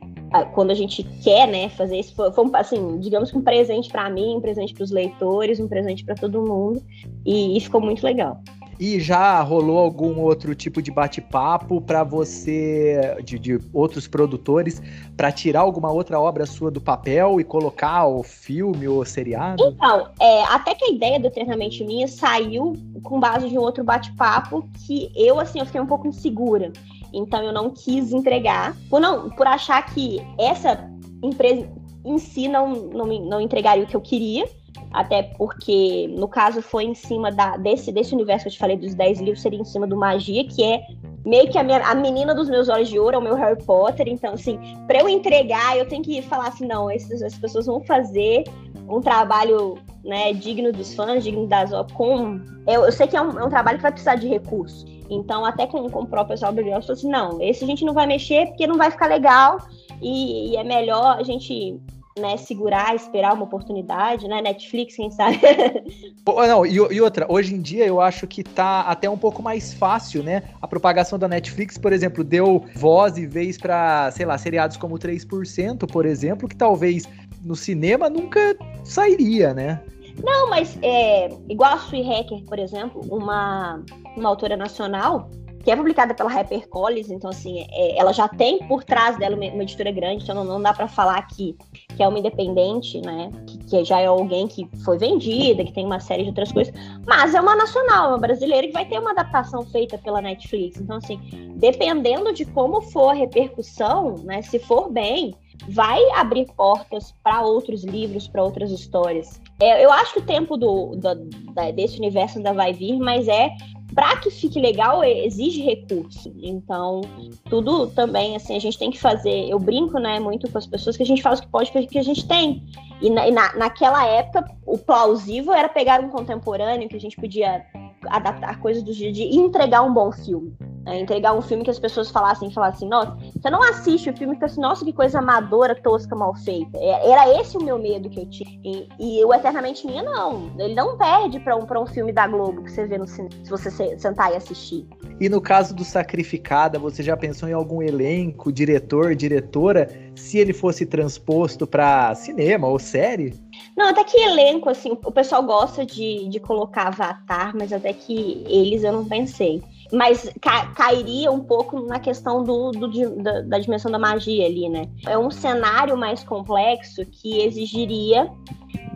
quando a gente quer, né, fazer isso, foi, foi assim, digamos que um presente para mim, um presente para os leitores, um presente para todo mundo, e, e ficou muito legal. E já rolou algum outro tipo de bate-papo para você, de, de, outros produtores, para tirar alguma outra obra sua do papel e colocar o filme ou seriado? Então, é, até que a ideia do Eternamente Minha saiu com base de um outro bate-papo que eu, assim, eu fiquei um pouco insegura. Então eu não quis entregar, por, não, por achar que essa empresa em si não, não, não entregaria o que eu queria, até porque, no caso, foi em cima da, desse, desse universo que eu te falei dos 10 livros, seria em cima do Magia, que é meio que a, minha, a menina dos meus olhos de ouro, é o meu Harry Potter. Então, assim, para eu entregar, eu tenho que falar assim: não, essas, as pessoas vão fazer um trabalho né, digno dos fãs, digno das. Com, eu, eu sei que é um, é um trabalho que vai precisar de recursos. Então, até com, com o próprio pessoal do eu falei assim: não, esse a gente não vai mexer porque não vai ficar legal e, e é melhor a gente né, segurar, esperar uma oportunidade, né? Netflix, quem sabe. [laughs] Não, e, e, outra, hoje em dia eu acho que tá até um pouco mais fácil, né? A propagação da Netflix, por exemplo, deu voz e vez para, sei lá, seriados como 3%, por exemplo, que talvez no cinema nunca sairia, né? Não, mas é, igual a Sui Hacker, por exemplo, uma, uma autora nacional que é publicada pela HarperCollins, então assim, é, ela já tem por trás dela uma, uma editora grande, então não, não dá para falar que, que é uma independente, né? Que, que, já é alguém que foi vendida, que tem uma série de outras coisas, mas é uma nacional, uma brasileira que vai ter uma adaptação feita pela Netflix. Então assim, dependendo de como for a repercussão, né? Se for bem, vai abrir portas para outros livros, para outras histórias. É, eu acho que o tempo do, do, da, desse universo ainda vai vir, mas é para que fique legal, exige recurso. Então, tudo também, assim, a gente tem que fazer. Eu brinco, né, muito com as pessoas que a gente faz o que pode com o que a gente tem. E, e na, naquela época, o plausível era pegar um contemporâneo que a gente podia adaptar coisas do dia a dia e entregar um bom filme. É, entregar um filme que as pessoas falassem, falassem, nossa, você não assiste o filme e assim, nossa, que coisa amadora, tosca, mal feita. É, era esse o meu medo que eu tinha. E, e o Eternamente Minha, não. Ele não perde para um, pra um filme da Globo que você vê no cinema, se você sentar e assistir. E no caso do Sacrificada, você já pensou em algum elenco, diretor, diretora, se ele fosse transposto para cinema ou série? Não, até que elenco, assim, o pessoal gosta de, de colocar Avatar, mas até que eles eu não pensei mas ca cairia um pouco na questão do, do da, da, dimensão da magia ali, né? É um cenário mais complexo que exigiria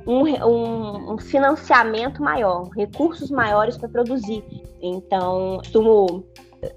um, um, um financiamento maior, recursos maiores para produzir. Então, costumo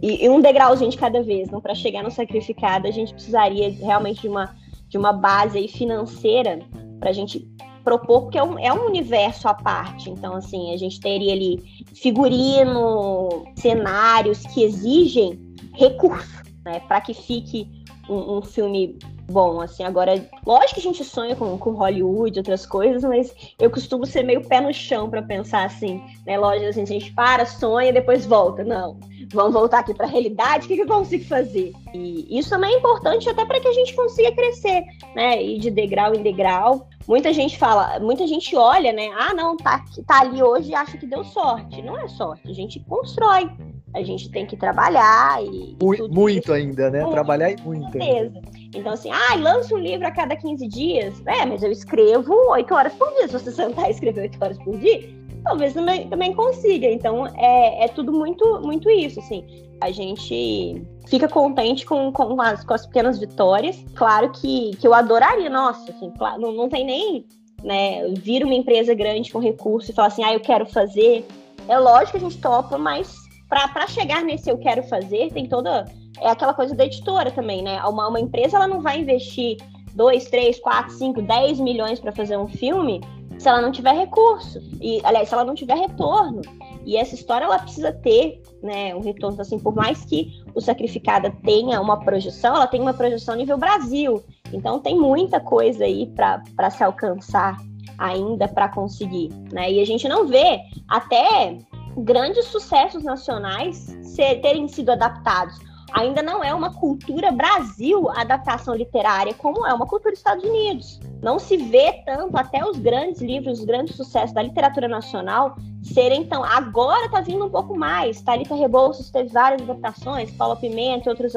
e, e, um degrauzinho de cada vez, não para chegar no sacrificado, a gente precisaria realmente de uma, de uma base financeira para a gente propor, porque é um, é um universo à parte. Então, assim, a gente teria ali figurino, cenários que exigem recurso, né, para que fique um, um, filme bom, assim, agora, lógico que a gente sonha com, com Hollywood, outras coisas, mas eu costumo ser meio pé no chão para pensar assim, né, lógico, assim, a gente para, sonha e depois volta, não, vamos voltar aqui para a realidade, o que, que eu consigo fazer? E isso também é importante até para que a gente consiga crescer, né, e de degrau em degrau, muita gente fala, muita gente olha, né, ah, não, tá, tá ali hoje e acha que deu sorte, não é sorte, a gente constrói, a gente tem que trabalhar e. Muito, muito ainda, né? Muito, trabalhar e muito. Com certeza. Então, assim, ah, lança um livro a cada 15 dias. É, mas eu escrevo 8 horas por dia. Se você sentar e escrever 8 horas por dia, talvez também, também consiga. Então, é, é tudo muito, muito isso, assim. A gente fica contente com, com, as, com as pequenas vitórias. Claro que, que eu adoraria, nossa, assim, claro, não, não tem nem, né, vir uma empresa grande com recurso e falar assim, ah, eu quero fazer. É lógico que a gente topa, mas para chegar nesse eu quero fazer, tem toda. É aquela coisa da editora também, né? Uma, uma empresa ela não vai investir 2, 3, 4, 5, 10 milhões para fazer um filme se ela não tiver recurso. E, aliás, se ela não tiver retorno. E essa história ela precisa ter né, um retorno, assim, por mais que o Sacrificada tenha uma projeção, ela tem uma projeção nível Brasil. Então tem muita coisa aí para se alcançar ainda para conseguir. Né? E a gente não vê até grandes sucessos nacionais ser, terem sido adaptados. Ainda não é uma cultura Brasil adaptação literária, como é uma cultura Estados Unidos. Não se vê tanto até os grandes livros, os grandes sucessos da literatura nacional serem tão. Agora está vindo um pouco mais. Thalita Rebouças teve várias adaptações, Paula Pimenta e outros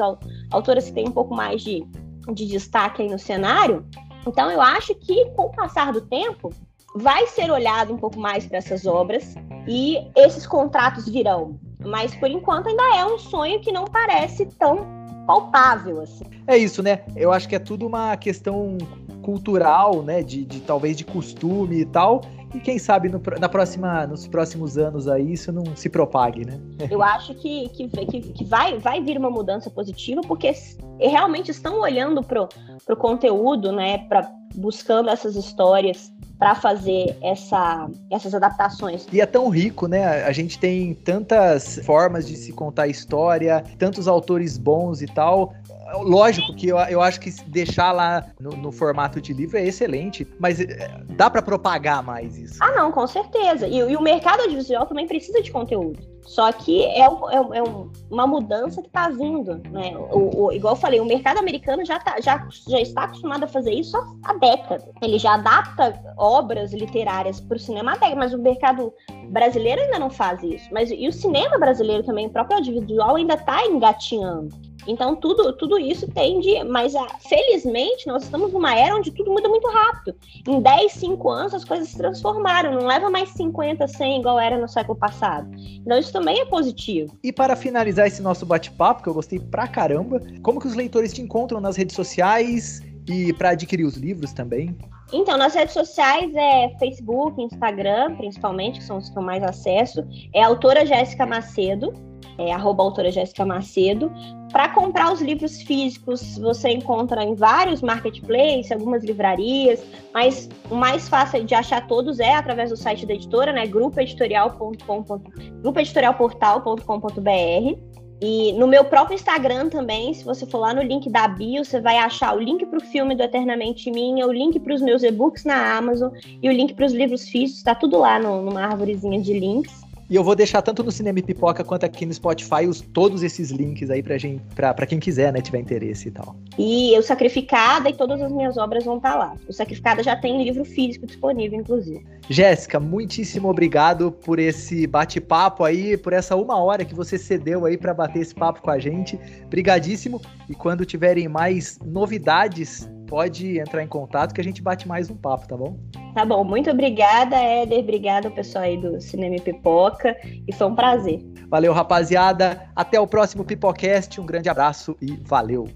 autores que têm um pouco mais de, de destaque aí no cenário. Então, eu acho que com o passar do tempo, vai ser olhado um pouco mais para essas obras e esses contratos virão. Mas por enquanto ainda é um sonho que não parece tão palpável assim. É isso, né? Eu acho que é tudo uma questão cultural, né? De, de talvez de costume e tal. E quem sabe no, na próxima, nos próximos anos aí isso não se propague, né? [laughs] Eu acho que, que, que, vai, vai vir uma mudança positiva, porque realmente estão olhando pro, pro conteúdo, né? Pra, buscando essas histórias para fazer essa, essas adaptações. E é tão rico, né? A gente tem tantas formas de se contar história, tantos autores bons e tal. Lógico que eu, eu acho que deixar lá no, no formato de livro é excelente, mas é, dá para propagar mais isso. Ah, não, com certeza. E, e o mercado audiovisual também precisa de conteúdo. Só que é, é, é uma mudança que está vindo, né? O, o, igual eu falei, o mercado americano já, tá, já, já está acostumado a fazer isso há, há décadas. Ele já adapta obras literárias para o cinema há décadas, mas o mercado brasileiro ainda não faz isso. Mas e o cinema brasileiro também, o próprio audiovisual ainda está engatinhando. Então, tudo, tudo isso tende, mas ah, felizmente nós estamos numa era onde tudo muda muito rápido. Em 10, 5 anos as coisas se transformaram, não leva mais 50, 100 igual era no século passado. Então, isso também é positivo. E para finalizar esse nosso bate-papo, que eu gostei pra caramba, como que os leitores te encontram nas redes sociais e para adquirir os livros também? Então, nas redes sociais é Facebook, Instagram, principalmente, que são os que eu mais acesso. É a autora Jéssica Macedo, é arroba autora Jéssica Macedo. Para comprar os livros físicos, você encontra em vários marketplaces, algumas livrarias, mas o mais fácil de achar todos é através do site da editora, né? grupoeditorialportal.com.br. E no meu próprio Instagram também, se você for lá no link da bio, você vai achar o link para o filme do Eternamente Minha, o link para os meus e-books na Amazon e o link para os livros físicos, está tudo lá no, numa árvorezinha de links. E eu vou deixar tanto no Cinema e Pipoca quanto aqui no Spotify os, todos esses links aí pra, gente, pra, pra quem quiser, né, tiver interesse e tal. E o Sacrificada e todas as minhas obras vão estar tá lá. O Sacrificada já tem livro físico disponível, inclusive. Jéssica, muitíssimo obrigado por esse bate-papo aí, por essa uma hora que você cedeu aí para bater esse papo com a gente. Brigadíssimo. E quando tiverem mais novidades pode entrar em contato que a gente bate mais um papo, tá bom? Tá bom, muito obrigada, Éder. Obrigada, pessoal aí do Cinema e Pipoca. E foi um prazer. Valeu, rapaziada. Até o próximo Pipocast. Um grande abraço e valeu.